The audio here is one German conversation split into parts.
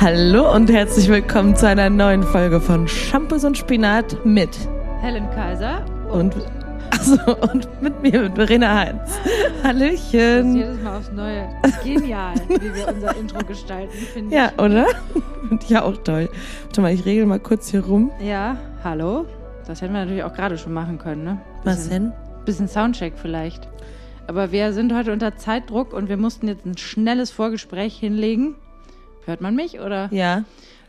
Hallo und herzlich willkommen zu einer neuen Folge von Shampoos und Spinat mit Helen Kaiser und also, und mit mir, mit Verena Heinz. Das Hallöchen. jedes Mal aufs Neue. Genial, wie wir unser Intro gestalten, finde Ja, oder? Und ja, auch toll. Warte mal, ich regel mal kurz hier rum. ich. Ja, hallo. Das hätten wir natürlich auch gerade schon machen können, ne? Was Bisschen- denn? Bisschen Soundcheck vielleicht. Aber wir sind heute unter Zeitdruck und wir mussten jetzt ein schnelles Vorgespräch hinlegen. Hört man mich oder? Ja.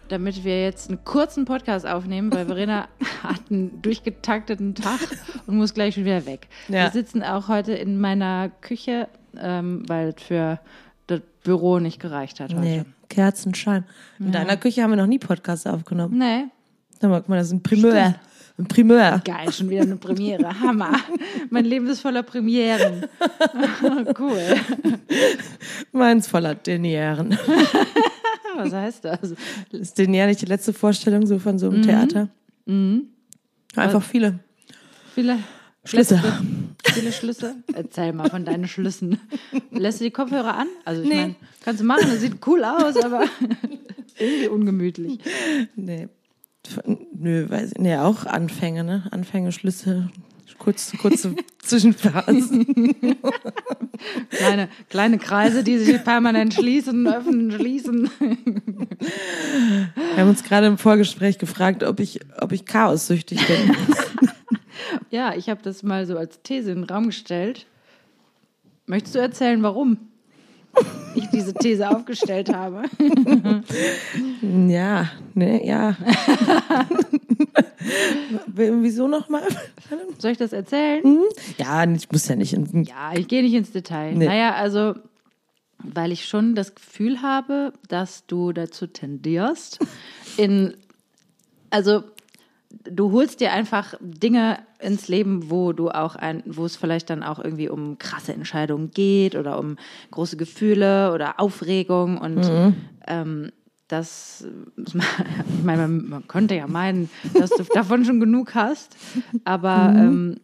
Damit wir jetzt einen kurzen Podcast aufnehmen, weil Verena hat einen durchgetakteten Tag und muss gleich schon wieder weg. Ja. Wir sitzen auch heute in meiner Küche, ähm, weil es für das Büro nicht gereicht hat heute. Nee, Kerzenschein. In deiner Küche haben wir noch nie Podcasts aufgenommen. Nee. Da guck mal, das ist ein Primeur. Ein Primeur. Geil, schon wieder eine Premiere. Hammer. Mein Leben ist voller Premieren. cool. Meins voller Denieren. Was heißt das? Ist Denier nicht die letzte Vorstellung so von so einem Theater? Einfach viele. Viele Schlüsse. letzte- Viele Schlüsse. Erzähl mal von deinen Schlüssen. Lässt du die Kopfhörer an? Also ich Nee. meine, kannst du machen, das sieht cool aus, aber irgendwie ungemütlich. Nee. Nö, weiß ich. Nee, auch Anfänge, ne? Anfänge, Schlüsse, kurz, kurze Zwischenphasen. Kleine, kleine Kreise, die sich permanent schließen, öffnen, schließen. Wir haben uns gerade im Vorgespräch gefragt, ob ich, ob ich chaossüchtig bin. Ja, ich habe das mal so als These in den Raum gestellt. Möchtest du erzählen, warum ich diese These aufgestellt habe? ja, ne, ja. Wieso nochmal? Soll ich das erzählen? Ja, ich muss ja nicht. Ja, ich gehe nicht ins Detail. Nee. Naja, also, weil ich schon das Gefühl habe, dass du dazu tendierst, in, also, du holst dir einfach Dinge ins Leben, wo du auch ein, wo es vielleicht dann auch irgendwie um krasse Entscheidungen geht oder um große Gefühle oder Aufregung und ähm, das, ich meine, man, man könnte ja meinen, dass du davon schon genug hast, aber ähm,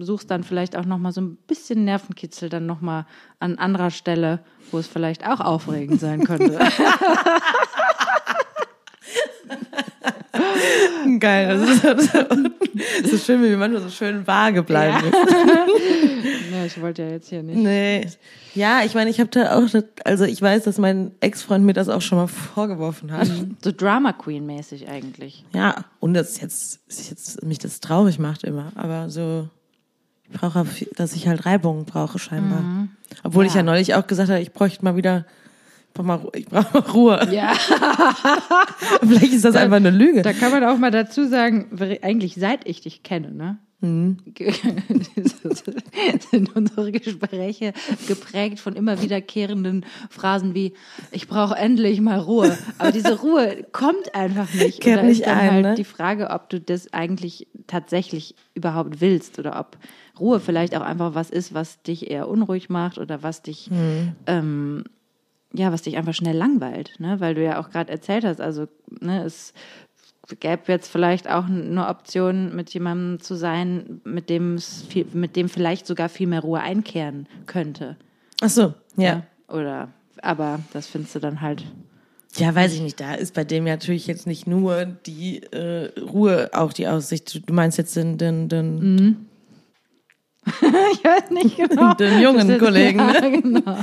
suchst dann vielleicht auch noch mal so ein bisschen Nervenkitzel dann noch mal an anderer Stelle, wo es vielleicht auch aufregend sein könnte. geil. Das ist, das ist so schön, wie wir manchmal so schön vage bleiben. ja, ich wollte ja jetzt hier nicht. Nee. Ja, ich meine, ich habe da auch, also ich weiß, dass mein Ex-Freund mir das auch schon mal vorgeworfen hat. So Drama Queen mäßig eigentlich. Ja, und das jetzt, jetzt mich das traurig macht immer, aber so, ich brauche, dass ich halt Reibung brauche scheinbar. Obwohl ich Ja. ja neulich auch gesagt habe, ich bräuchte mal wieder, brauche mal, ich brauche mal Ruhe. Ja, Vielleicht ist das einfach eine Lüge. da kann man auch mal dazu sagen, eigentlich seit ich dich kenne, ne? sind unsere Gespräche geprägt von immer wiederkehrenden Phrasen wie ich brauche endlich mal Ruhe. Aber diese Ruhe kommt einfach nicht. Kehrt und da nicht ist dann ein, halt ne? die Frage, ob du das eigentlich tatsächlich überhaupt willst oder ob Ruhe vielleicht auch einfach was ist, was dich eher unruhig macht oder was dich Hm. ähm, ja, was dich einfach schnell langweilt, ne? Weil du ja auch gerade erzählt hast, also ne, es gäbe jetzt vielleicht auch eine Option, mit jemandem zu sein, mit dem es viel, mit dem vielleicht sogar viel mehr Ruhe einkehren könnte. Ach so, ja. ne? Oder aber das findest du dann halt. Ja, weiß ich nicht. Da ist bei dem ja natürlich jetzt nicht nur die äh, Ruhe auch die Aussicht. Du meinst jetzt den, den, den, Ich weiß nicht genau. den jungen Kollegen, Ja, genau.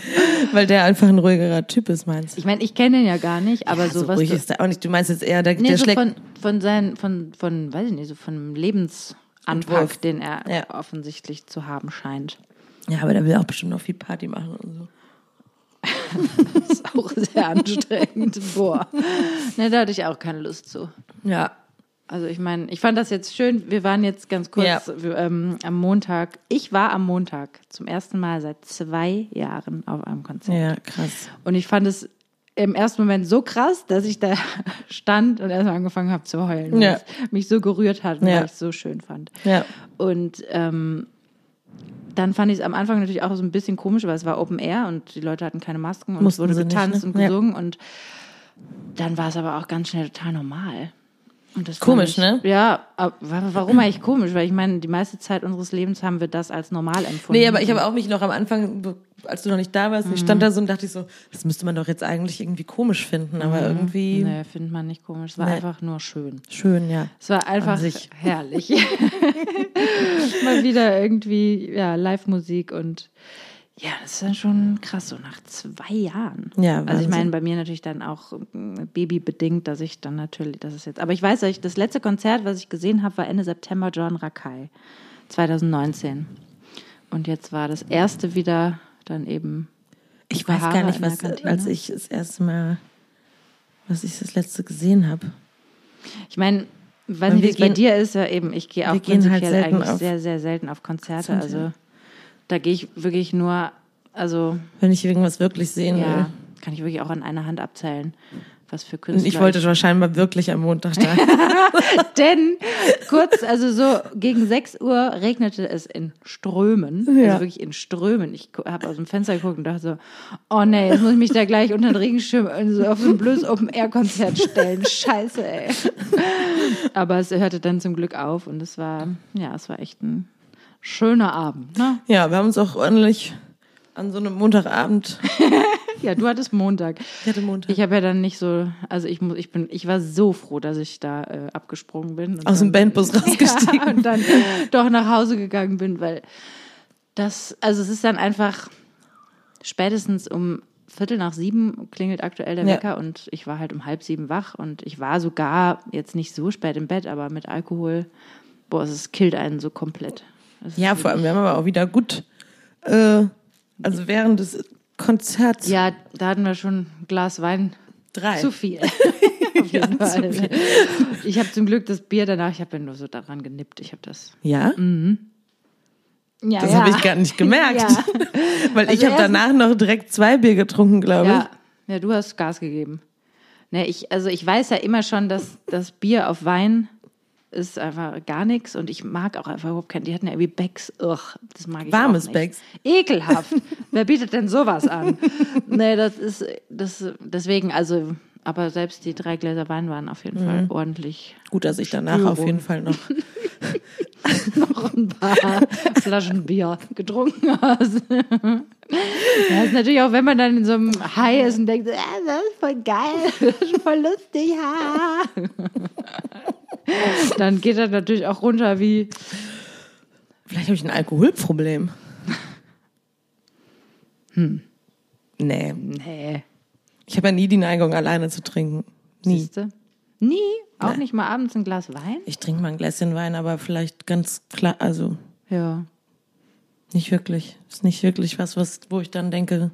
weil der einfach ein ruhigerer Typ ist, meinst du? Ich meine, ich kenne ihn ja gar nicht, aber Ja, so, was ruhig du, ist er auch nicht. Du meinst jetzt eher, der, nee, der so schlägt. von von seinen von von weiß ich nicht, so von Entwurf. den er Ja. offensichtlich zu haben scheint. Ja, aber der will auch bestimmt noch viel Party machen und so. Das ist auch sehr anstrengend. Boah. Ne, da hatte ich auch keine Lust zu. Ja. Also ich meine, ich fand das jetzt schön. Wir waren jetzt ganz kurz Ja. ähm, am Montag. Ich war am Montag zum ersten Mal seit zwei Jahren auf einem Konzert. Ja, krass. Und ich fand es im ersten Moment so krass, dass ich da stand und erstmal angefangen habe zu heulen, weil Ja. es mich so gerührt hat und Ja. weil ich es so schön fand. Ja. Und ähm, dann fand ich es am Anfang natürlich auch so ein bisschen komisch, weil es war Open Air und die Leute hatten keine Masken und Mussten es wurde sie nicht, getanzt ne? und gesungen und dann war es aber auch ganz schnell total normal. Komisch, ich, ne? Ja, warum eigentlich komisch? Weil ich meine, die meiste Zeit unseres Lebens haben wir das als normal empfunden. Nee, aber ich habe auch mich noch am Anfang, als du noch nicht da warst, ich stand da so und dachte ich so, das müsste man doch jetzt eigentlich irgendwie komisch finden, aber irgendwie Nee, findet man nicht komisch. Es war Nee. einfach nur schön. schön, ja. Es war einfach herrlich. Mal wieder irgendwie, ja, Live-Musik und ja, das ist dann schon krass, so nach zwei Jahren. Ja, Also ich Wahnsinn. meine, bei mir natürlich dann auch mm, babybedingt, dass ich dann natürlich, das ist jetzt, aber ich weiß, ich, das letzte Konzert, was ich gesehen habe, war Ende September John Rakai, 2019. Und jetzt war das erste wieder dann eben Ich weiß gar nicht, was, als ich das erste Mal, was ich das letzte gesehen habe. Ich meine, weiß Und nicht, wie es bei dir ist, ja eben, ich gehe auch halt prinzipiell selten eigentlich auf sehr, sehr selten auf Konzerte. Konzerte. Also da gehe ich wirklich nur, also Wenn ich irgendwas wirklich sehen ja, will. kann ich wirklich auch an einer Hand abzählen, was für Und Künstler. ich wollte wahrscheinlich wirklich am Montag da. Denn kurz, also so gegen 6 Uhr regnete es in Strömen. Ja. Also wirklich in Strömen. Ich habe aus dem Fenster geguckt und dachte so, oh nee, jetzt muss ich mich da gleich unter den Regenschirm also auf so ein blödes Open-Air-Konzert stellen. Scheiße, ey. Aber es hörte dann zum Glück auf und es war, ja, es war echt ein schöner Abend. Ne? ja, wir haben uns auch ordentlich an so einem Montagabend. Ja, du hattest Montag. Ich hatte Montag. Ich habe ja dann nicht so, also ich muss, ich bin, ich war so froh, dass ich da äh, abgesprungen bin. und Aus dem dann- Bandbus rausgestiegen. Ja, und dann doch nach Hause gegangen bin, weil das, also es ist dann einfach spätestens um Viertel nach sieben klingelt aktuell der Ja. Wecker und ich war halt um halb sieben wach und ich war sogar jetzt nicht so spät im Bett, aber mit Alkohol, boah, es killt einen so komplett. Ja, vor allem, wir haben aber auch wieder gut, äh, also während des Konzerts Ja, da hatten wir schon ein Glas Wein drei. zu viel. Auf jeden Ja, zu Fall. viel. Ich habe zum Glück das Bier danach, ich habe ja nur so daran genippt. Ich habe das. Ja, Ja, das habe ich gar nicht gemerkt. Ja. Weil ich Also habe erst- danach noch direkt zwei Bier getrunken, glaube Ja, ja, du hast Gas gegeben. Ne, ich, also ich weiß ja immer schon, dass das Bier auf Wein ist einfach gar nichts und ich mag auch einfach überhaupt kein, die hatten ja irgendwie Becks, ugh, das mag ich Warmes auch nicht. Becks. Ekelhaft. Wer bietet denn sowas an? nee, das ist, das, deswegen, also, aber selbst die drei Gläser Wein waren auf jeden Mhm. Fall ordentlich ich. Gut, dass ich danach Störung. auf jeden Fall noch. noch ein paar Flaschen Bier getrunken hast. Ja, ist natürlich auch, wenn man dann in so einem High ist und denkt, ah, das ist voll geil, das ist voll lustig, ha. Dann geht das natürlich auch runter wie, Vielleicht habe ich ein Alkoholproblem. Hm. Nee. nee, Ich habe ja nie die Neigung, alleine zu trinken. Nie. siehste? Nie, auch Nein. nicht mal abends ein Glas Wein? Ich trinke mal ein Gläschen Wein, aber vielleicht ganz klar, also Ja. nicht wirklich. Ist nicht wirklich was, was, wo ich dann denke.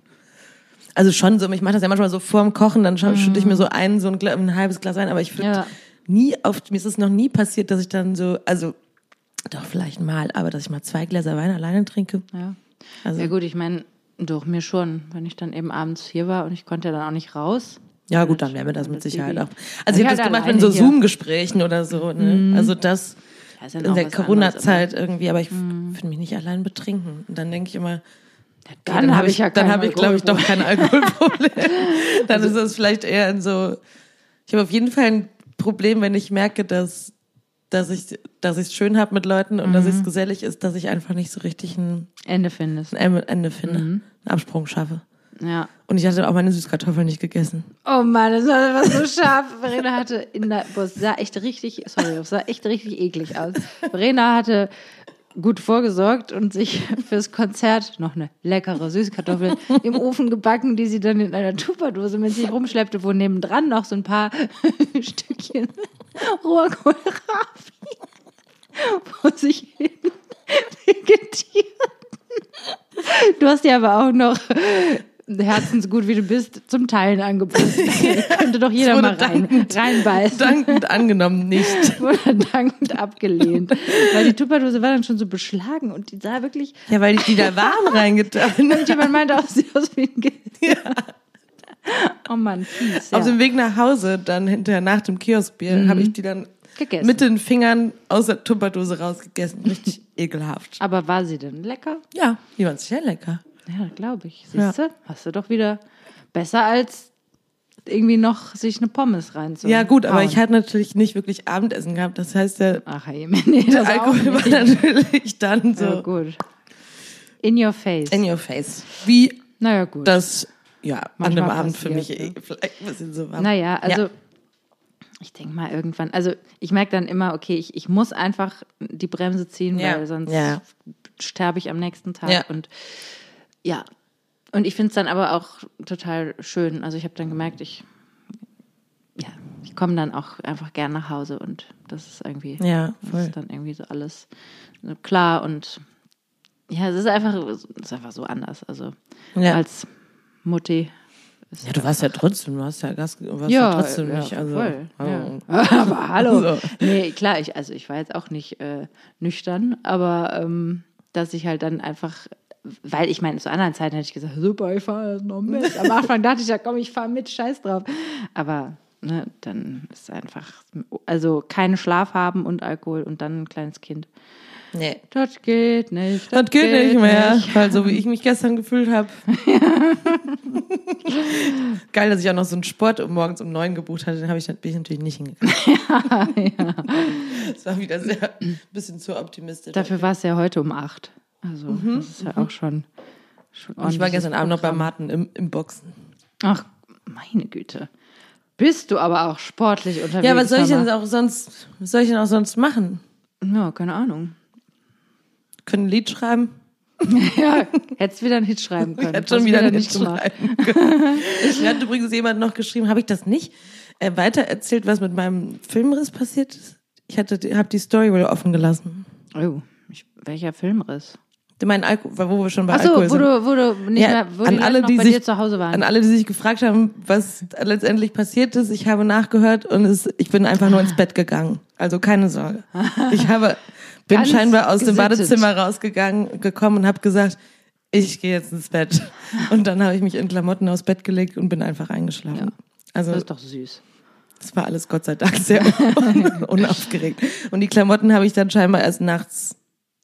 Also schon so, ich mache das ja manchmal so vorm Kochen, dann schütte ich mir so ein, so ein, ein halbes Glas Wein, aber ich würde Ja. Nie auf, mir ist es noch nie passiert, dass ich dann so, also doch vielleicht mal, aber dass ich mal zwei Gläser Wein alleine trinke. Ja. Also Ja gut, ich meine, doch, mir schon, wenn ich dann eben abends hier war und ich konnte ja dann auch nicht raus. Ja, gut, dann wäre mir das mit Sicherheit auch. Also Also ich habe das gemacht in so. Mhm. Zoom-Gesprächen oder so. Ne? Also das Ja, in der Corona-Zeit irgendwie, aber ich finde mich nicht allein betrinken. Und dann denke ich immer, Dann, dann habe ich ja dann habe ich, glaube ich, doch kein Alkoholproblem. dann ist es vielleicht eher in so. Ich habe auf jeden Fall ein Problem, wenn ich merke, dass dass ich dass ich es schön habe mit Leuten und dass Mhm. es gesellig ist, dass ich einfach nicht so richtig ein, Ende findest. ein Ende finde, Mhm. einen Absprung schaffe. Ja. Und ich hatte auch meine Süßkartoffeln nicht gegessen. Oh Mann, das war so scharf. Verena hatte in der, boah, es sah echt richtig, sorry, es sah echt richtig eklig aus. Verena hatte gut vorgesorgt und sich fürs Konzert noch eine leckere Süßkartoffel im Ofen gebacken, die sie dann in einer Tupperdose mit sich rumschleppte, wo nebendran noch so ein paar Stückchen roher Kohlrabi vor sich hin vegetierten. Du hast dir aber auch noch herzensgut wie du bist zum Teilen angeboten. Könnte doch jeder mal rein, dankend- reinbeißen. Dankend angenommen nicht. Wurde dankend abgelehnt. Weil die Tupperdose war dann schon so beschlagen und die sah wirklich, Ja, weil ich die da warm reingetan habe. jemand meinte auch, sieht aus wie ein Kind. Oh Mann, fies. Auf Ja. dem Weg nach Hause, dann hinterher nach dem Kioskbier, habe ich die dann Gegessen. mit den Fingern aus der Tupperdose rausgegessen. Richtig ekelhaft. Aber war sie denn lecker? Ja, die waren sehr lecker. Ja, glaube ich. Siehst du? Hast du doch wieder besser als irgendwie noch sich eine Pommes rein zu Ja, gut, aber ich hatte natürlich nicht wirklich Abendessen gehabt. Das heißt, der, Ach, hey, nee, der Alkohol war natürlich dann so Ja, gut. In your face. in your face. Wie naja, gut. das, ja, an dem Abend für mich passiert, eh vielleicht ein bisschen so war. Naja, also Ja. ich denke mal irgendwann, also ich merke dann immer, okay, ich, ich muss einfach die Bremse ziehen, Ja. weil sonst Ja. sterbe ich am nächsten Tag. Ja. Und ja, und ich finde es dann aber auch total schön. Also ich habe dann gemerkt, ich, ja, ich komme dann auch einfach gern nach Hause und das ist irgendwie, Ja, das voll. ist dann irgendwie so alles so klar und ja, es ist einfach, es ist einfach so anders. Also Ja. als Mutti. ist Ja, du warst ja trotzdem, du hast ja Gas, du warst ja, ja, trotzdem ja, nicht. Also, voll. oh. Ja. Aber hallo. So. Nee, klar, ich, also ich war jetzt auch nicht äh, nüchtern, aber ähm, dass ich halt dann einfach, weil ich meine, zu anderen Zeiten hätte ich gesagt, super, ich fahre jetzt noch mit. Am Anfang dachte ich, ja komm, ich fahre mit, scheiß drauf. Aber ne, dann ist einfach, also keinen Schlaf haben und Alkohol und dann ein kleines Kind. Nee. Das geht nicht. Das geht nicht mehr, weil so wie ich mich gestern gefühlt habe. Geil, dass ich auch noch so einen Sport um morgens um neun gebucht hatte, den habe ich, bin ich natürlich nicht hingegangen. Das war wieder sehr ein bisschen zu optimistisch. Dafür war es ja heute um acht. Also das ist ja auch schon, schon ich war gestern Abend noch bei. Martin im, im Boxen. Ach, meine Güte. Bist du aber auch sportlich unterwegs? Ja, was soll ich denn auch sonst, was soll ich denn auch sonst machen? Ja, keine Ahnung. Können ein Lied schreiben? Ja, hättest wieder einen Hit schreiben können. Hat schon Hast wieder du nicht schreiben können. Mir hat übrigens jemand noch geschrieben, habe ich das nicht äh, weiter erzählt, was mit meinem Filmriss passiert ist? Ich hatte, habe die Story wohl offen gelassen. Oh, ich, welcher Filmriss? Mein Alko, wo wir schon bei Achso, Alkohol wo sind. du, wo du nicht Ja, mehr, wo an die alle, noch die bei sich, dir zu Hause waren. An alle, die sich gefragt haben, was letztendlich passiert ist, ich habe nachgehört und es, ich bin einfach nur ins Bett gegangen. Also keine Sorge. Ich habe, bin Ganz scheinbar aus dem gesittet. Badezimmer rausgegangen, gekommen und habe gesagt, ich gehe jetzt ins Bett. Und dann habe ich mich in Klamotten aufs Bett gelegt und bin einfach eingeschlafen. Also das ist doch süß. das war alles Gott sei Dank sehr unaufgeregt. Und die Klamotten habe ich dann scheinbar erst nachts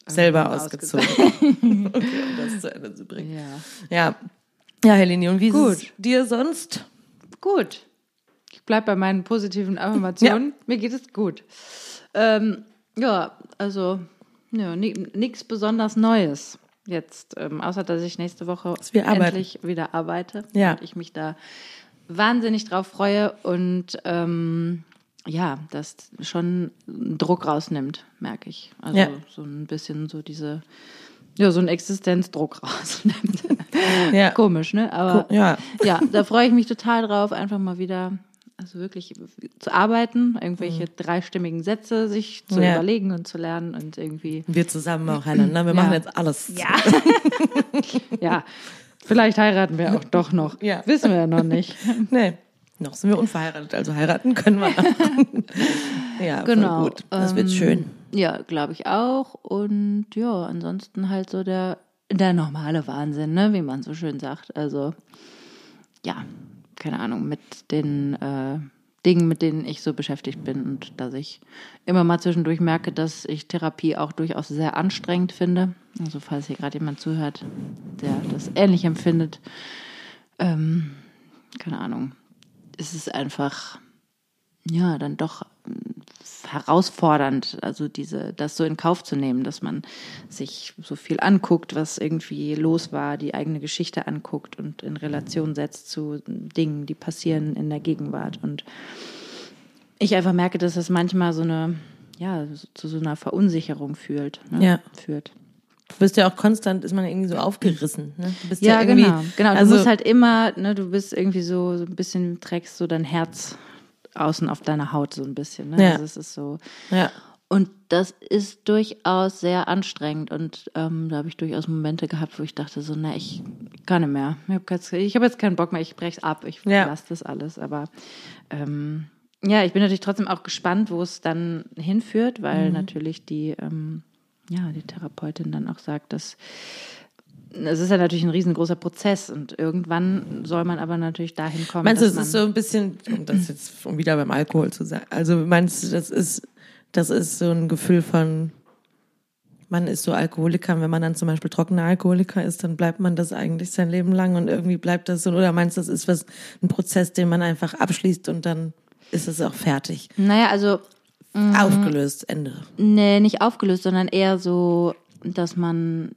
selber ausgezogen. okay, um das zu Ende zu bringen. Ja. Ja. Ja, Helene, und wie Gut. ist es dir sonst? Gut. Ich bleib bei meinen positiven Affirmationen. Mir geht es gut. Ähm, ja, also ja, nichts besonders Neues jetzt, ähm, außer dass ich nächste Woche endlich wieder arbeite Ja. und ich mich da wahnsinnig drauf freue und ähm, ja, das schon Druck rausnimmt, merke ich. Also Ja. so ein bisschen so diese, ja, so ein Existenzdruck rausnimmt. Ja. Komisch, ne? Aber Ja. ja, da freue ich mich total drauf, einfach mal wieder, also wirklich zu arbeiten, irgendwelche dreistimmigen Sätze sich zu Mhm. Ja. überlegen und zu lernen und irgendwie, Wir zusammen auch einander. Wir Ja. machen jetzt alles. ja, ja, vielleicht heiraten wir auch doch noch. Ja. Wissen wir ja noch nicht. Nee. Noch sind wir unverheiratet, also heiraten können wir ja, Genau. voll gut. Das wird Ähm, schön. Ja, glaube ich auch. Und ja, ansonsten halt so der, der normale Wahnsinn, ne, wie man so schön sagt. Also, ja, keine Ahnung, mit den äh, Dingen, mit denen ich so beschäftigt bin und dass ich immer mal zwischendurch merke, dass ich Therapie auch durchaus sehr anstrengend finde. Also, falls hier gerade jemand zuhört, der das ähnlich empfindet, ähm, keine Ahnung, es ist einfach ja, dann doch ähm, herausfordernd, also diese, das so in Kauf zu nehmen, dass man sich so viel anguckt, was irgendwie los war, die eigene Geschichte anguckt und in Relation setzt zu Dingen, die passieren in der Gegenwart. Und ich einfach merke, dass es manchmal so eine, ja, zu so einer Verunsicherung fühlt, ne? Ja. führt. Du bist ja auch konstant, ist man irgendwie so aufgerissen. Ne? Du bist Ja, irgendwie, genau. Genau. Du also, musst halt immer, ne, du bist irgendwie so, so ein bisschen, trägst so dein Herz außen auf deiner Haut so ein bisschen. Ne? Ja. Also es ist so. ja. Und das ist durchaus sehr anstrengend. Und ähm, da habe ich durchaus Momente gehabt, wo ich dachte so, na, ich kann nicht mehr. Ich habe jetzt, hab jetzt keinen Bock mehr, ich brech's ab, ich Ja. lasse das alles. Aber ähm, ja, ich bin natürlich trotzdem auch gespannt, wo es dann hinführt, weil natürlich die, ähm, ja, die Therapeutin dann auch sagt, dass es ist ja natürlich ein riesengroßer Prozess und irgendwann soll man aber natürlich dahin kommen. Meinst du, es ist so ein bisschen, um das jetzt um wieder beim Alkohol zu sagen, also meinst du, das ist, das ist so ein Gefühl von man ist so Alkoholiker, wenn man dann zum Beispiel trockener Alkoholiker ist, dann bleibt man das eigentlich sein Leben lang und irgendwie bleibt das so. Oder meinst du, das ist was, ein Prozess, den man einfach abschließt und dann ist es auch fertig? Naja, also. Aufgelöst, Ende. Nee, nicht aufgelöst, sondern eher so, dass man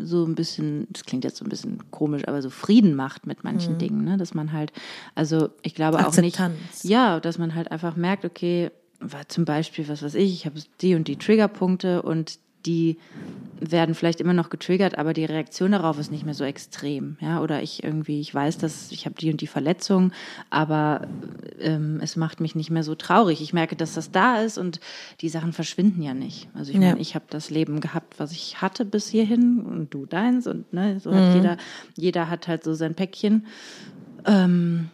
so ein bisschen, das klingt jetzt so ein bisschen komisch, aber so Frieden macht mit manchen mhm. Dingen, ne? Dass man halt, also ich glaube auch nicht, ja, dass man halt einfach merkt, okay, war zum Beispiel, was weiß ich, ich habe die und die Triggerpunkte und die werden vielleicht immer noch getriggert, aber die Reaktion darauf ist nicht mehr so extrem. Ja? Oder ich irgendwie, ich weiß, dass ich habe die und die Verletzung, aber ähm, es macht mich nicht mehr so traurig. Ich merke, dass das da ist und die Sachen verschwinden ja nicht. Also ich ja. meine, ich habe das Leben gehabt, was ich hatte bis hierhin und du deins und ne, so mhm. hat jeder, jeder hat halt so sein Päckchen. Ähm,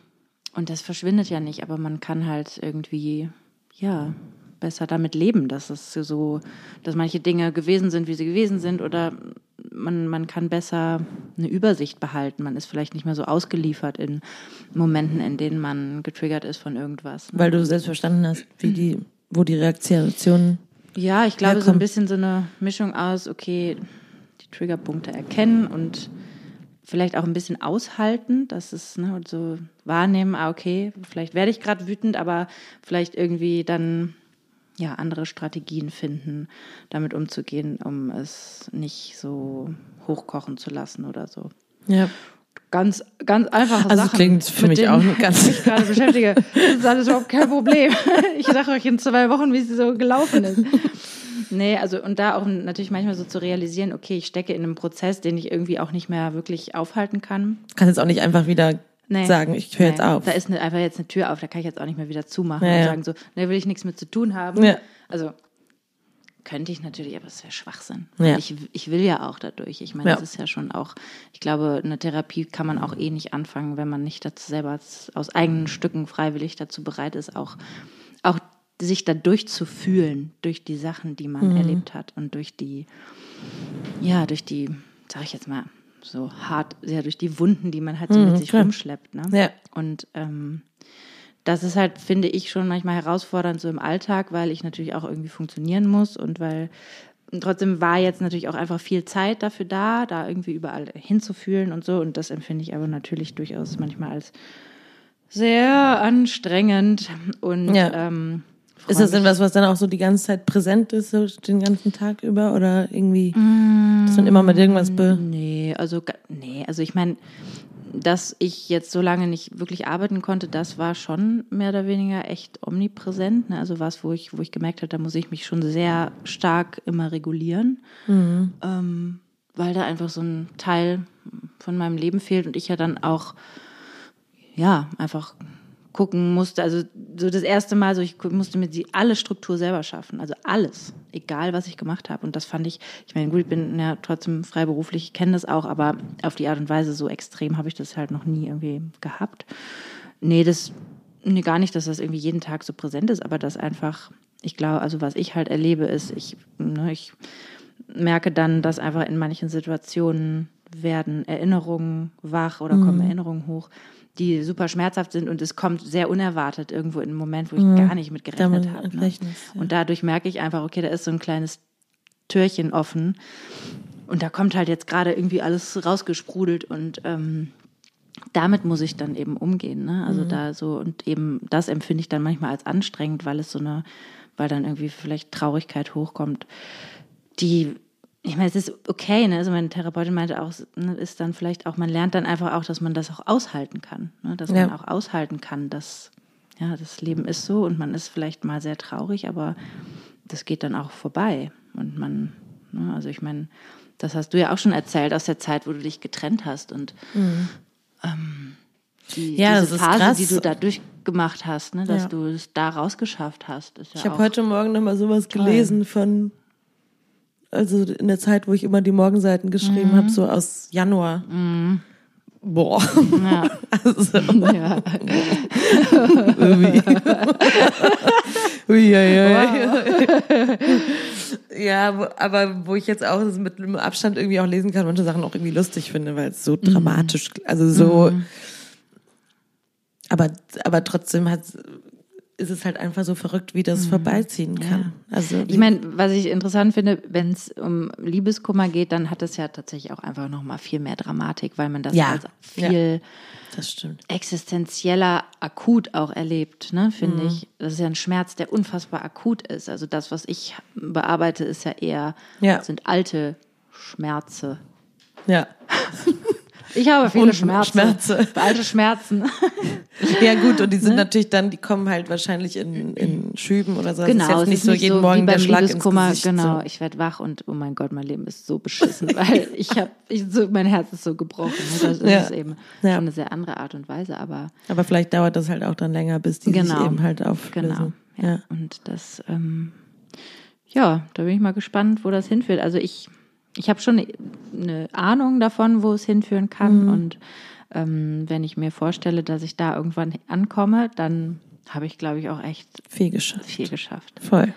und das verschwindet ja nicht, aber man kann halt irgendwie, ja, besser damit leben, dass es so, dass manche Dinge gewesen sind, wie sie gewesen sind, oder man, man kann besser eine Übersicht behalten. Man ist vielleicht nicht mehr so ausgeliefert in Momenten, in denen man getriggert ist von irgendwas. Weil du selbst verstanden hast, wie die, wo die Reaktionen. Ja, ich glaube, herkommen. so ein bisschen so eine Mischung aus, okay, die Triggerpunkte erkennen und vielleicht auch ein bisschen aushalten, dass es ne, so wahrnehmen, ah, okay, vielleicht werde ich gerade wütend, aber vielleicht irgendwie dann ja, andere Strategien finden, damit umzugehen, um es nicht so hochkochen zu lassen oder so. Ja. Ganz, ganz einfache also Sachen. klingt für mich auch ganz. Ich gerade beschäftige. Das ist alles überhaupt kein Problem. Ich sage euch in zwei Wochen, wie es so gelaufen ist. Nee, also und da auch natürlich manchmal so zu realisieren, okay, ich stecke in einem Prozess, den ich irgendwie auch nicht mehr wirklich aufhalten kann. Du kannst jetzt auch nicht einfach wieder nee, sagen, ich höre nee. jetzt auf. Da ist eine, einfach jetzt eine Tür auf, da kann ich jetzt auch nicht mehr wieder zumachen ja, und sagen so, da will ich nichts mit zu tun haben. Ja. Also könnte ich natürlich, aber es wäre Schwachsinn. Ja. Ich, ich will ja auch dadurch. Ich meine, ja. das ist ja schon auch, ich glaube, eine Therapie kann man auch eh nicht anfangen, wenn man nicht dazu selber aus eigenen Stücken freiwillig dazu bereit ist, auch, auch sich da durchzufühlen, durch die Sachen, die man mhm. erlebt hat und durch die, ja, durch die, sag ich jetzt mal, so hart, sehr durch die Wunden, die man halt so mhm, mit sich klar. rumschleppt. Ne? Ja. Und ähm, das ist halt, finde ich, schon manchmal herausfordernd so im Alltag, weil ich natürlich auch irgendwie funktionieren muss und weil trotzdem war jetzt natürlich auch einfach viel Zeit dafür da, da irgendwie überall hinzufühlen und so. Und das empfinde ich aber natürlich durchaus manchmal als sehr anstrengend und ja. ähm, ist das denn was, was dann auch so die ganze Zeit präsent ist, so den ganzen Tag über? Oder irgendwie, mm, dass man immer mit irgendwas be. Nee, also, nee, also ich meine, dass ich jetzt so lange nicht wirklich arbeiten konnte, das war schon mehr oder weniger echt omnipräsent. Ne? Also was, wo ich, wo ich gemerkt habe, da muss ich mich schon sehr stark immer regulieren. Mhm. Ähm, weil da einfach so ein Teil von meinem Leben fehlt und ich ja dann auch, ja, einfach gucken musste. Also so das erste Mal, so ich musste mir die alle Struktur selber schaffen. Also alles, egal was ich gemacht habe. Und das fand ich, ich meine, gut, ich bin ja trotzdem freiberuflich, ich kenne das auch, aber auf die Art und Weise so extrem habe ich das halt noch nie irgendwie gehabt. Nee, das, nee, gar nicht, dass das irgendwie jeden Tag so präsent ist, aber das einfach, ich glaube, also was ich halt erlebe, ist, ich, ne, ich merke dann, dass einfach in manchen Situationen werden Erinnerungen wach oder kommen mhm. Erinnerungen hoch, die super schmerzhaft sind und es kommt sehr unerwartet irgendwo in einem Moment, wo ich mhm. gar nicht mit gerechnet habe. Ne? Ja. Und dadurch merke ich einfach, okay, da ist so ein kleines Türchen offen und da kommt halt jetzt gerade irgendwie alles rausgesprudelt und ähm, damit muss ich dann eben umgehen. Ne? Also mhm. da so und eben das empfinde ich dann manchmal als anstrengend, weil es so eine, weil dann irgendwie vielleicht Traurigkeit hochkommt, die ich meine, es ist okay, ne? Also meine Therapeutin meinte auch, ne, ist dann vielleicht auch, man lernt dann einfach auch, dass man das auch aushalten kann. Ne? Dass ja. man auch aushalten kann, dass ja, das Leben ist so und man ist vielleicht mal sehr traurig, aber das geht dann auch vorbei. Und man, ne? also ich meine, das hast du ja auch schon erzählt aus der Zeit, wo du dich getrennt hast und mhm. ähm, die, ja, diese Phase, krass. die du da durchgemacht hast, ne, dass ja. du es da rausgeschafft hast. Ja ich habe heute Morgen noch mal sowas toll. gelesen von also in der Zeit, wo ich immer die Morgenseiten geschrieben mhm. habe, so aus Januar. Mhm. Boah. Ja. Also. Ja. Ui, wow. ja, aber wo ich jetzt auch mit einem Abstand irgendwie auch lesen kann, manche Sachen auch irgendwie lustig finde, weil es so mhm. dramatisch, also so, mhm. aber, aber trotzdem hat ist es halt einfach so verrückt, wie das vorbeiziehen kann. Also Mhm. Ich meine, was ich interessant finde, wenn es um Liebeskummer geht, dann hat es ja tatsächlich auch einfach noch mal viel mehr Dramatik, weil man das Ja. als viel stimmt. existenzieller akut auch erlebt, ne, finde Mhm. ich. Das ist ja ein Schmerz, der unfassbar akut ist. Also das, was ich bearbeite, ist ja eher, Ja. sind alte Schmerze. Ja. Ich habe viele Und Schmerzen. Schmerze. Alte Schmerzen. Ja gut, und die Ne? sind natürlich dann, die kommen halt wahrscheinlich in, in Schüben oder so. Das Genau, ist jetzt es nicht ist so nicht jeden so Morgen der Schlag ins. Gesicht. Genau, So. ich werde wach und oh mein Gott, mein Leben ist so beschissen, weil ich habe, ich, so, mein Herz ist so gebrochen. ne? Das Ja. ist eben Ja. schon eine sehr andere Art und Weise, aber Aber vielleicht dauert das halt auch dann länger, bis die sich Genau. eben halt auflösen. Genau. Ja. Ja. Und das, ähm, ja, da bin ich mal gespannt, wo das hinführt. Also ich, ich habe schon eine Ahnung davon, wo es hinführen kann. Und ähm, wenn ich mir vorstelle, dass ich da irgendwann ankomme, dann habe ich, glaube ich, auch echt Viel geschafft. viel geschafft. Voll.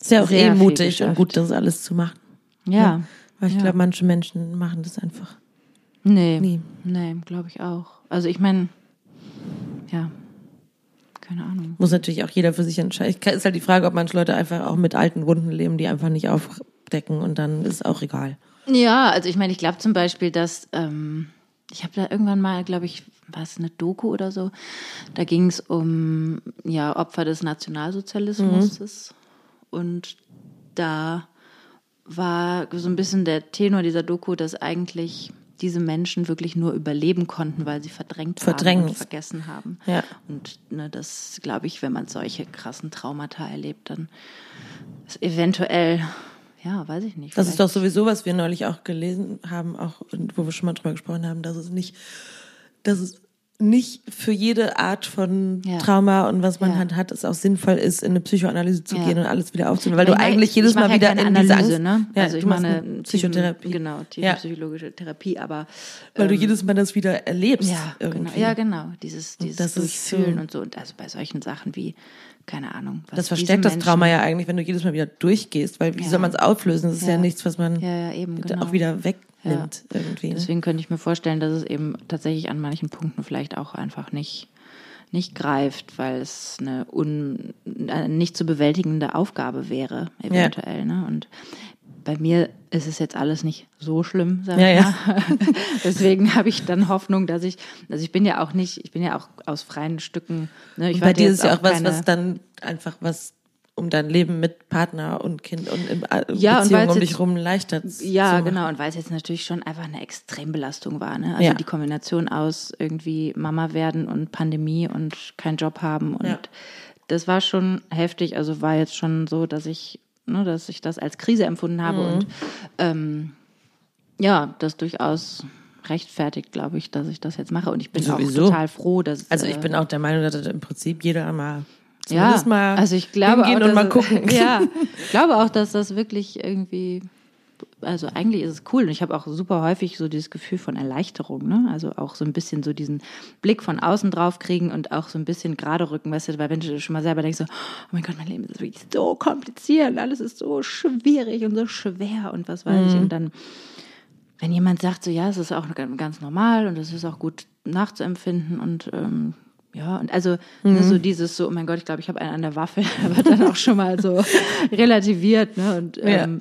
Ist ja auch Sehr eh mutig und gut, das alles zu machen. Ja. Weil ich Ja. glaube, manche Menschen machen das einfach. Nee. Nie. Nee, glaube ich auch. Also ich meine, ja, keine Ahnung. Muss natürlich auch jeder für sich entscheiden. Ist halt die Frage, ob manche Leute einfach auch mit alten Wunden leben, die einfach nicht aufdecken und dann ist auch egal. Ja, also ich meine, ich glaube zum Beispiel, dass ähm, ich habe da irgendwann mal, glaube ich, war es eine Doku oder so, da ging es um ja Opfer des Nationalsozialismus und da war so ein bisschen der Tenor dieser Doku, dass eigentlich diese Menschen wirklich nur überleben konnten, weil sie verdrängt haben Verdrängen. und vergessen haben. Ja. Und ne, das glaube ich, wenn man solche krassen Traumata erlebt, dann ist eventuell, ja, weiß ich nicht. Das ist doch sowieso, was wir neulich auch gelesen haben, auch und wo wir schon mal drüber gesprochen haben, dass es nicht, dass es nicht für jede Art von Ja. Trauma und was man Ja. halt hat, es auch sinnvoll ist, in eine Psychoanalyse zu Ja. gehen und alles wieder aufzunehmen, weil Ich du meine, eigentlich jedes mache Mal wieder in diese Angst, ne? ja, also ich meine eine Psychotherapie, Genau, Ja. tiefenpsychologische Therapie, aber weil du jedes Mal das wieder erlebst ja, irgendwie. genau, ja, genau, dieses, dieses das ist Durchfühlen so- und so und also bei solchen Sachen wie keine Ahnung. Das verstärkt das Trauma ja eigentlich, wenn du jedes Mal wieder durchgehst, weil wie Ja. soll man es auflösen? Das ist ja, Ja. nichts, was man Ja, eben, genau. auch wieder wegnimmt irgendwie. Ne? Deswegen könnte ich mir vorstellen, dass es eben tatsächlich an manchen Punkten vielleicht auch einfach nicht, nicht greift, weil es eine, un, eine nicht zu bewältigende Aufgabe wäre, eventuell. Ne? Und bei mir ist es jetzt alles nicht so schlimm, sag Ja, ich ja. mal. Deswegen habe ich dann Hoffnung, dass ich, also ich bin ja auch nicht, ich bin ja auch aus freien Stücken. Ne? Ich Und bei dir jetzt ist ja auch was, was dann einfach was um dein Leben mit Partner und Kind und Ja, äh, und Beziehung weil's um jetzt- dich rum leichter Ja, genau. Und weil es jetzt natürlich schon einfach eine Extrembelastung war. Ne? Also Ja. die Kombination aus irgendwie Mama werden und Pandemie und keinen Job haben. Und Ja. das war schon heftig. Also war jetzt schon so, dass ich, ne, dass ich das als Krise empfunden habe. Mhm. Und ähm, ja, das durchaus rechtfertigt, glaube ich, dass ich das jetzt mache. Und ich bin Sowieso. auch total froh, dass Also ich äh, bin auch der Meinung, dass das im Prinzip jeder mal ja, zumindest mal also ich glaube hingehen auch, und mal gucken. Ja, ich glaube auch, dass das wirklich irgendwie, also eigentlich ist es cool und ich habe auch super häufig so dieses Gefühl von Erleichterung, ne? Also auch so ein bisschen so diesen Blick von außen drauf kriegen und auch so ein bisschen gerade rücken, weißt du, weil wenn du schon mal selber denkst so, oh mein Gott, mein Leben ist wirklich so kompliziert, und alles ist so schwierig und so schwer und was weiß ich und dann wenn jemand sagt, so ja, es ist auch ganz normal und es ist auch gut nachzuempfinden und ähm, ja, und also Mhm. ne, so dieses so, oh mein Gott, ich glaube, ich habe einen an der Waffel, wird dann auch schon mal so relativiert, ne? Und ähm,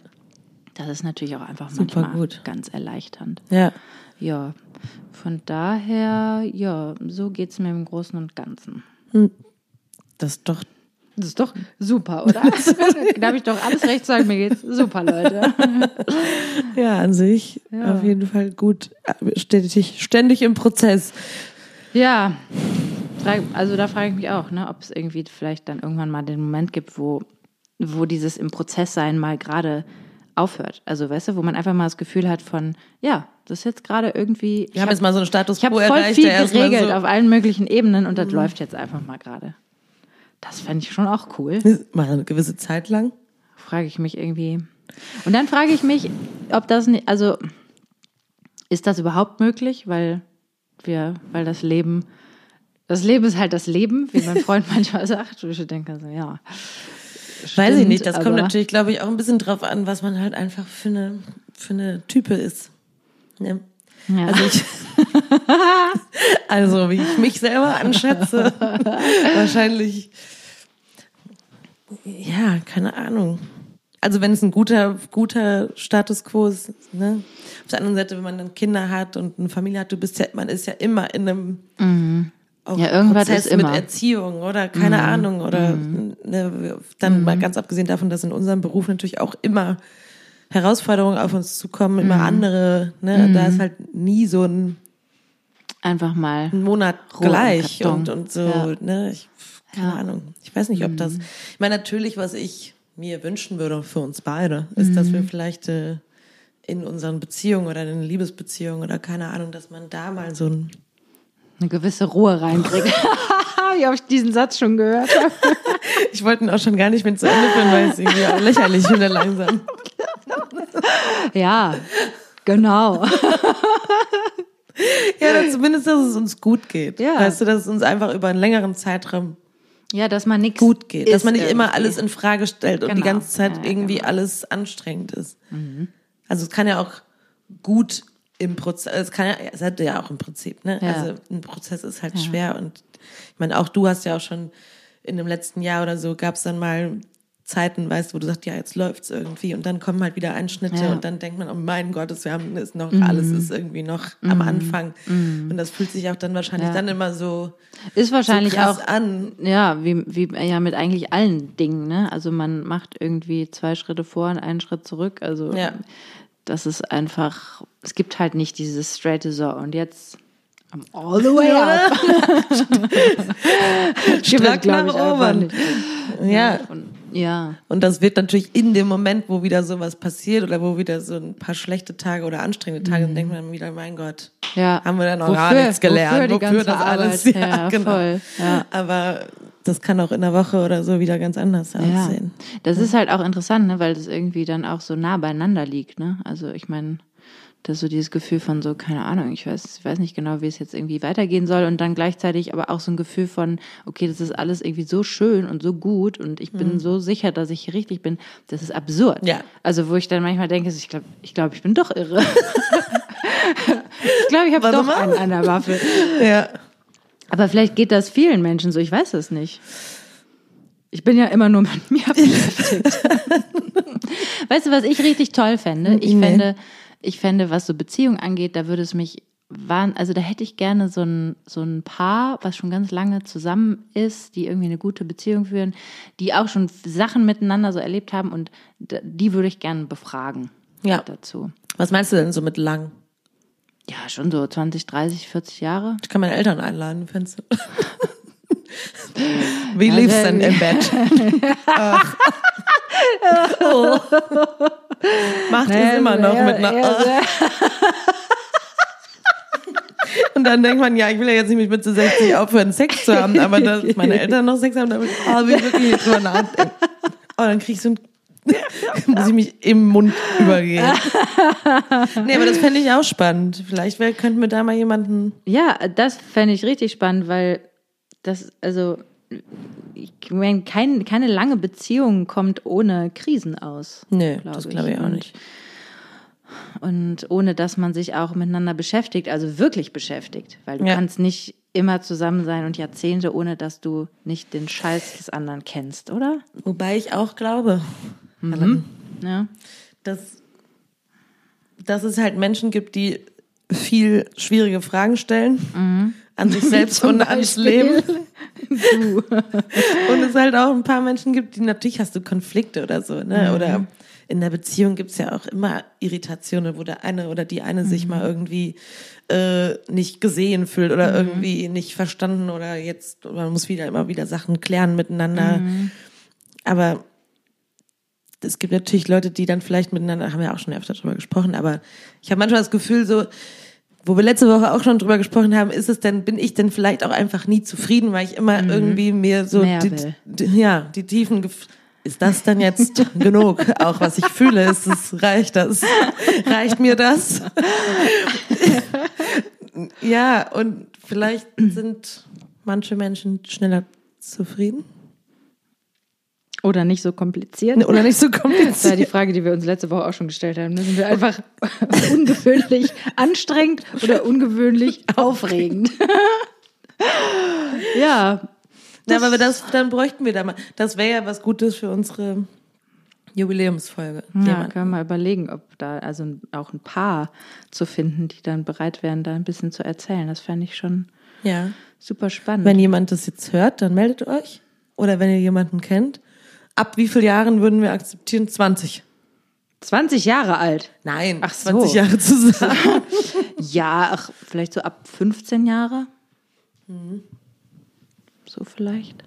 das ist natürlich auch einfach Super manchmal gut. ganz erleichternd. Ja. Ja, von daher, ja, so geht's mir im Großen und Ganzen. Das ist doch Das ist doch super, oder? da habe ich doch alles recht sagen, mir geht's super, Leute. ja an sich Ja. auf jeden Fall gut ständig ständig im Prozess. Ja, also da frage ich mich auch, ne, ob es irgendwie vielleicht dann irgendwann mal den Moment gibt, wo, wo dieses im Prozess sein mal gerade aufhört. Also weißt du, wo man einfach mal das Gefühl hat von, ja, das ist jetzt gerade irgendwie. Wir haben jetzt mal so einen Status ich habe quo voll erreicht, viel geregelt so, auf allen möglichen Ebenen und das läuft jetzt einfach mal gerade. Das fände ich schon auch cool. mal eine gewisse Zeit lang. Frage ich mich irgendwie. Und dann frage ich mich, ob das nicht, also ist das überhaupt möglich, weil wir, weil das Leben, das Leben ist halt das Leben, wie mein Freund manchmal sagt. Und ich denke so, ja. Weiß ich stimmt, nicht. Das kommt natürlich, glaube ich, auch ein bisschen drauf an, was man halt einfach für eine, für eine Type ist. Ne? Ja. Also, ich, also wie ich mich selber anschätze, wahrscheinlich ja, keine Ahnung. Also wenn es ein guter, guter Status quo ist, ne? Auf der anderen Seite, wenn man dann Kinder hat und eine Familie hat, du bist ja, man ist ja immer in einem Mhm. Ja, irgendwas Prozess ist immer. Mhm. mit Erziehung oder keine Ahnung oder ne, dann mal ganz abgesehen davon, dass in unserem Beruf natürlich auch immer Herausforderungen auf uns zukommen, immer Mhm. andere, ne? Da ist halt nie so ein Einfach mal. Monat Ruhe im gleich und, und so, Ja. ne? Ich, keine Ja. Mhm. Ahnung. Ich weiß nicht, ob das. Ich meine, natürlich, was ich mir wünschen würde für uns beide, ist, dass Mhm. wir vielleicht äh, in unseren Beziehungen oder in Liebesbeziehungen oder keine Ahnung, dass man da mal so ein. Eine gewisse Ruhe reinkriegt. Wie habe ich diesen Satz schon gehört? Ich wollte ihn auch schon gar nicht mehr zu Ende führen, weil es irgendwie auch lächerlich wieder langsam. ja, genau. Ja, oder zumindest, dass es uns gut geht. Ja. Weißt du, dass es uns einfach über einen längeren Zeitraum Ja, dass man nichts gut geht. Dass man nicht immer irgendwie. alles in Frage stellt und die Genau. ganze Zeit Ja, irgendwie genau. alles anstrengend ist. Also es kann ja auch gut im Prozess, es kann ja, es hat ja auch im Prinzip, ne? Ja. Also ein Prozess ist halt schwer und ich meine, auch du hast ja auch schon in dem letzten Jahr oder so gab es dann mal Zeiten, weißt du, wo du sagst, ja, jetzt läuft's irgendwie und dann kommen halt wieder Einschnitte Ja. Mhm. und dann denkt man, oh mein Gott, wir haben ist noch, alles ist irgendwie noch am Anfang. Und das fühlt sich auch dann wahrscheinlich Ja. dann immer so, Ist wahrscheinlich so auch an. Ja, wie, wie ja mit eigentlich allen Dingen, ne? Also man macht irgendwie zwei Schritte vor und einen Schritt zurück. Also Ja. Das ist einfach, es gibt halt nicht dieses straighte so und jetzt I'm all the way up. Schlag nach oben. Ja, Und, ja, Und das wird natürlich in dem Moment, wo wieder sowas passiert oder wo wieder so ein paar schlechte Tage oder anstrengende Tage, dann denkt man wieder, mein Gott, ja. haben wir dann noch Wofür? gar nichts gelernt. Wofür die ganze das alles? Arbeit? Ja, genau. voll. Ja. Aber das kann auch in der Woche oder so wieder ganz anders Ja, aussehen. das ist halt auch interessant, ne, weil das irgendwie dann auch so nah beieinander liegt, ne? Also ich meine, das ist so dieses Gefühl von so, keine Ahnung, ich weiß, ich weiß nicht genau, wie es jetzt irgendwie weitergehen soll und dann gleichzeitig aber auch so ein Gefühl von, okay, das ist alles irgendwie so schön und so gut und ich bin so sicher, dass ich hier richtig bin, das ist absurd. Mhm. Ja. Also wo ich dann manchmal denke, ich glaube, ich glaube, ich bin doch irre. ich glaube, ich habe doch einen an der Waffe. Ja. Aber vielleicht geht das vielen Menschen so, ich weiß es nicht. Ich bin ja immer nur mit mir beschäftigt. weißt du, was ich richtig toll fände? Ich Nee. fände, ich fände, was so Beziehung angeht, da würde es mich waren, also da hätte ich gerne so ein, so ein Paar, was schon ganz lange zusammen ist, die irgendwie eine gute Beziehung führen, die auch schon Sachen miteinander so erlebt haben und die würde ich gerne befragen Ja. dazu. Was meinst du denn so mit lang? Ja, schon so 20, 30, 40 Jahre. Ich kann meine Eltern einladen, findest du? Wie Ja, lief's denn im Bett? Ach. Oh. Macht es immer noch mit einer. Und dann denkt man, ja, ich will ja jetzt nicht mit Mitte 60 aufhören, Sex zu haben, aber dass meine Eltern noch Sex haben, damit oh, ich wirklich drüber nachdenken. Oh, dann krieg ich so ein muss ich mich im Mund übergehen. nee, aber das fände ich auch spannend. Vielleicht wär, könnten wir da mal jemanden. Ja, das fände ich richtig spannend, weil das, also, ich meine, kein, keine lange Beziehung kommt ohne Krisen aus. Nee, glaub das glaube ich auch Und- nicht. Und ohne, dass man sich auch miteinander beschäftigt, also wirklich beschäftigt. Weil du Ja. kannst nicht immer zusammen sein und Jahrzehnte, ohne dass du nicht den Scheiß des anderen kennst, oder? Wobei ich auch glaube, Ja. dass, dass es halt Menschen gibt, die viel schwierige Fragen stellen an sich selbst und ans Leben. Und es halt auch ein paar Menschen gibt, die natürlich hast du Konflikte oder so, ne? Oder in der Beziehung gibt's ja auch immer Irritationen, wo der eine oder die eine sich mal irgendwie äh, nicht gesehen fühlt oder irgendwie nicht verstanden oder jetzt, man muss wieder immer wieder Sachen klären miteinander. Aber es gibt natürlich Leute, die dann vielleicht miteinander, haben wir auch schon öfter drüber gesprochen, aber ich habe manchmal das Gefühl so, wo wir letzte Woche auch schon drüber gesprochen haben, ist es denn, bin ich denn vielleicht auch einfach nie zufrieden, weil ich immer irgendwie mir so, die, die, ja, die tiefen, ist das dann jetzt genug? Auch was ich fühle, ist es, reicht das? Reicht mir das? ja, und vielleicht sind manche Menschen schneller zufrieden Oder nicht so kompliziert. oder nicht so Das war kompliziert. die Frage, die wir uns letzte Woche auch schon gestellt haben. Sind wir einfach ungewöhnlich anstrengend oder ungewöhnlich aufregend? ja, Na, aber das, dann bräuchten wir da mal. Das wäre ja was Gutes für unsere Jubiläumsfolge. Ja, Jemand. können wir mal überlegen, ob da also auch ein Paar zu finden, die dann bereit wären, da ein bisschen zu erzählen. Das fände ich schon ja. super spannend. Wenn jemand das jetzt hört, dann meldet euch. Oder wenn ihr jemanden kennt. Ab wie vielen Jahren würden wir akzeptieren? 20. 20 Jahre alt. Nein, Ach so. 20 Jahre zusammen. Ja, ach, vielleicht so ab 15 Jahre. So vielleicht.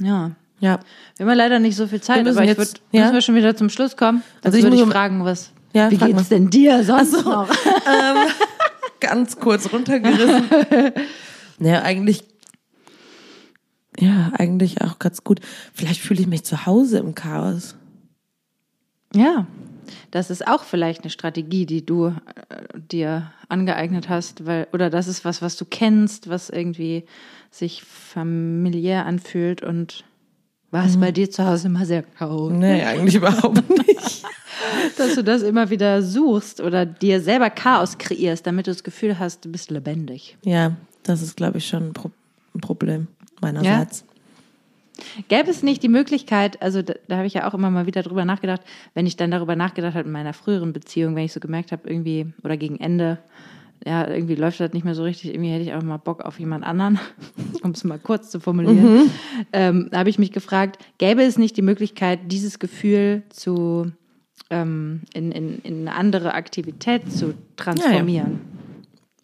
Ja. ja. Wir haben leider nicht so viel Zeit, aber ich jetzt- würde ja? müssen wir schon wieder zum Schluss kommen. Also Also ich würde ich muss- fragen, was Ja, wie geht's mal. denn dir sonst so. noch? Ganz kurz runtergerissen. naja, eigentlich. Ja, eigentlich auch ganz gut. Vielleicht fühle ich mich zu Hause im Chaos. Ja, das ist auch vielleicht eine Strategie, die du äh, dir angeeignet hast, weil oder das ist was, was du kennst, was irgendwie sich familiär anfühlt und war es bei dir zu Hause immer sehr chaotisch, Nee, eigentlich überhaupt nicht. dass du das immer wieder suchst oder dir selber Chaos kreierst, damit du das Gefühl hast, du bist lebendig. Ja, das ist, glaube ich, schon ein, Pro ein Problem meinerseits. Gäbe es nicht die Möglichkeit, also da, da habe ich ja auch immer mal wieder drüber nachgedacht, wenn ich dann darüber nachgedacht habe in meiner früheren Beziehung, wenn ich so gemerkt habe, irgendwie, oder gegen Ende, ja, irgendwie läuft das nicht mehr so richtig, irgendwie hätte ich auch mal Bock auf jemand anderen, um es mal kurz zu formulieren, ähm, da habe ich mich gefragt, gäbe es nicht die Möglichkeit, dieses Gefühl zu ähm, in, in, in eine andere Aktivität zu transformieren?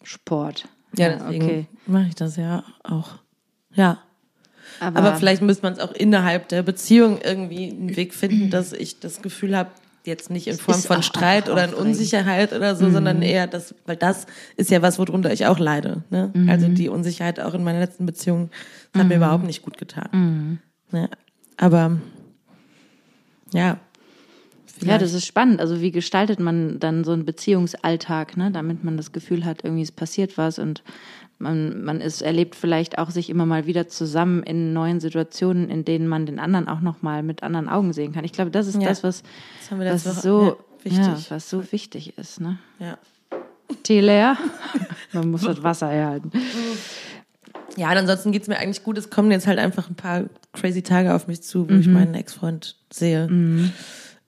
Sport. Ja, deswegen mache ich das ja auch. Ja. Aber, Aber vielleicht muss man es auch innerhalb der Beziehung irgendwie einen Weg finden, dass ich das Gefühl habe, jetzt nicht in Form von Streit oder in. Unsicherheit oder so, sondern eher das, weil das ist ja was, worunter ich auch leide. Ne? Also die Unsicherheit auch in meiner letzten Beziehung, das hat mir überhaupt nicht gut getan. Ne? Aber ja. Ja, vielleicht- das ist spannend. Also wie gestaltet man dann so einen Beziehungsalltag, ne? damit man das Gefühl hat, irgendwie es passiert was und man, man ist, erlebt vielleicht auch sich immer mal wieder zusammen in neuen Situationen, in denen man den anderen auch nochmal mit anderen Augen sehen kann. Ich glaube, das ist Ja. das, was, Das was Woche- so ja, was so wichtig ist. Ne? ja. Tee leer, man muss das Wasser herhalten. Ja, und ansonsten geht's mir eigentlich gut. Es kommen jetzt halt einfach ein paar crazy Tage auf mich zu, wo ich meinen Ex-Freund sehe.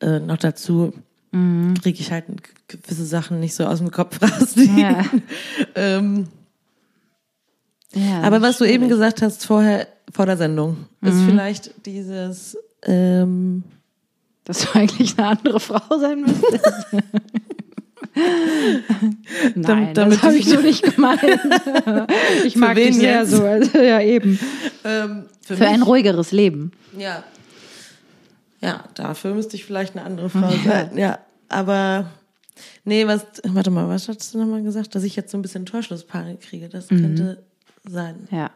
Äh, noch dazu kriege ich halt gewisse Sachen nicht so aus dem Kopf raus. Ja. ähm, Ja, aber was du ist eben schwierig. gesagt hast vorher, vor der Sendung, ist vielleicht dieses, ähm, Dass du eigentlich eine andere Frau sein müsstest. Nein, damit das habe ich- so nicht gemeint. Ich mag dich sehr jetzt? so. Also, ja, eben. ähm, für, Für ein ruhigeres Leben. ja. Ja, dafür müsste ich vielleicht eine andere Frau sein. Ja, aber nee, was, warte mal, was hast du nochmal gesagt? Dass ich jetzt so ein bisschen Torschlusspanik kriege, das könnte sein. Ja.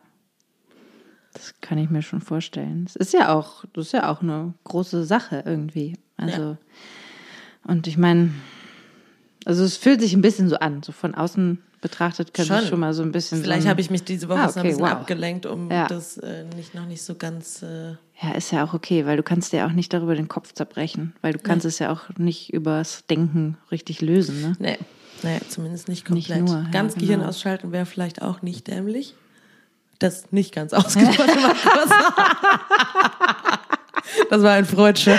Das kann ich mir schon vorstellen. Es ist ja auch, das ist ja auch eine große Sache irgendwie. Also, und ich meine, also es fühlt sich ein bisschen so an. So von außen betrachtet könnte es Schon. schon mal so ein bisschen Vielleicht so habe ich mich diese Woche Ah, so ein okay, bisschen wow. abgelenkt, um Ja. das äh, nicht noch nicht so ganz. Äh, Ja, ist ja auch okay, weil du kannst dir auch nicht darüber den Kopf zerbrechen, weil du kannst es ja auch nicht übers Denken richtig lösen, ne? nee, nee, zumindest nicht Nicht komplett. nur, ja, ganz genau. Gehirn ausschalten wäre vielleicht auch nicht dämlich. Das nicht ganz ausgesprochen war. Das war ein Freudscher.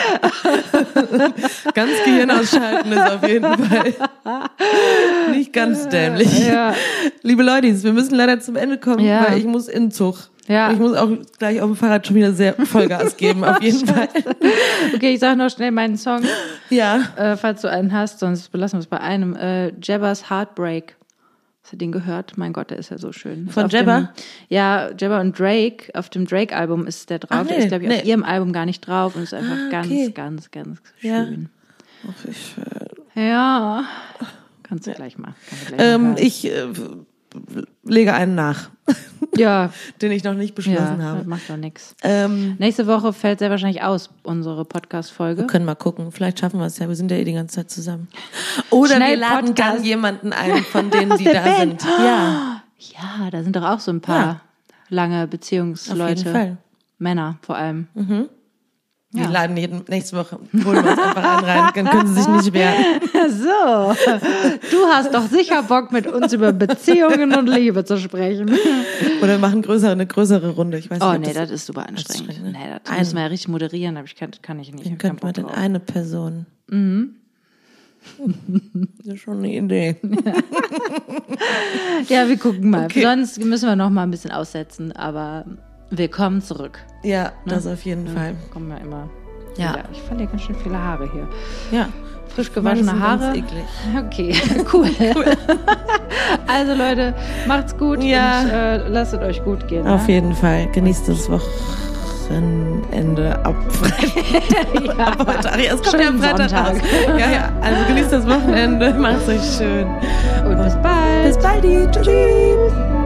ganz Gehirn ausschalten ist auf jeden Fall nicht ganz dämlich. Ja. Liebe Leute, wir müssen leider zum Ende kommen, Ja. weil ich muss in Zug. Ja. Und Ich muss auch gleich auf dem Fahrrad schon wieder sehr Vollgas geben, auf jeden Fall. Okay, ich sag noch schnell meinen Song, Ja. äh, falls du einen hast, sonst belassen wir es bei einem. Äh, Jabba's Heartbreak. Hast du den gehört? Mein Gott, der ist ja so schön. Von auf Jabba? Dem, ja, Jabba und Drake. Auf dem Drake-Album ist der drauf. Ach, der nee, ist, glaube ich, auf nee. ihrem Album gar nicht drauf und ist einfach Ah, ganz, okay. ganz, ganz Ja. schön. Ach, ich, äh, Ja. Kannst du gleich mal. kannst du gleich mal ähm, ich äh, lege einen nach, ja, den ich noch nicht beschlossen ja, habe. das macht doch nichts. Ähm, Nächste Woche fällt sehr wahrscheinlich aus, unsere wir Podcast-Folge. können mal gucken. Vielleicht schaffen wir es ja. Wir sind ja eh die ganze Zeit zusammen. Oder Schnell wir laden Podcast. dann jemanden ein von denen, die da Band. sind. Ja, Ja, da sind doch auch so ein paar Ja. lange auf Beziehungsleute. jeden Fall. Männer vor allem. Wir Ja. laden jeden, nächste Woche, holen wir uns einfach einen rein, dann können sie sich nicht wehren. So, du hast doch sicher Bock, mit uns über Beziehungen und Liebe zu sprechen. Oder machen größere, eine größere Runde. Ich weiß Oh nicht, nee, das ist super anstrengend. anstrengend, ne? Nee, das Ein- müssen wir ja richtig moderieren, aber ich kann, kann ich nicht. Dann wir Bock denn eine Person. Mhm. Das ist schon eine Idee. Ja, wir gucken mal. Okay. Sonst müssen wir noch mal ein bisschen aussetzen, aber wir kommen zurück. Ja, das auf jeden Fall. Kommen wir immer. Ja. wieder. Ich verliere ganz schön viele Haare hier. Ja. Frisch gewaschene Haare. eklig. Okay, cool. also Leute, macht's gut Ja. und äh, lasst es euch gut gehen. Auf ne? jeden Fall. Genießt das Wochenende ab Freitag. Ja. Ab Freitag. Ja, es kommt ja am Schönen Freitag Sonntag. raus. Ja, ja. Also genießt das Wochenende. Macht's euch schön. Und bis bald. Bis bald. Tschüss.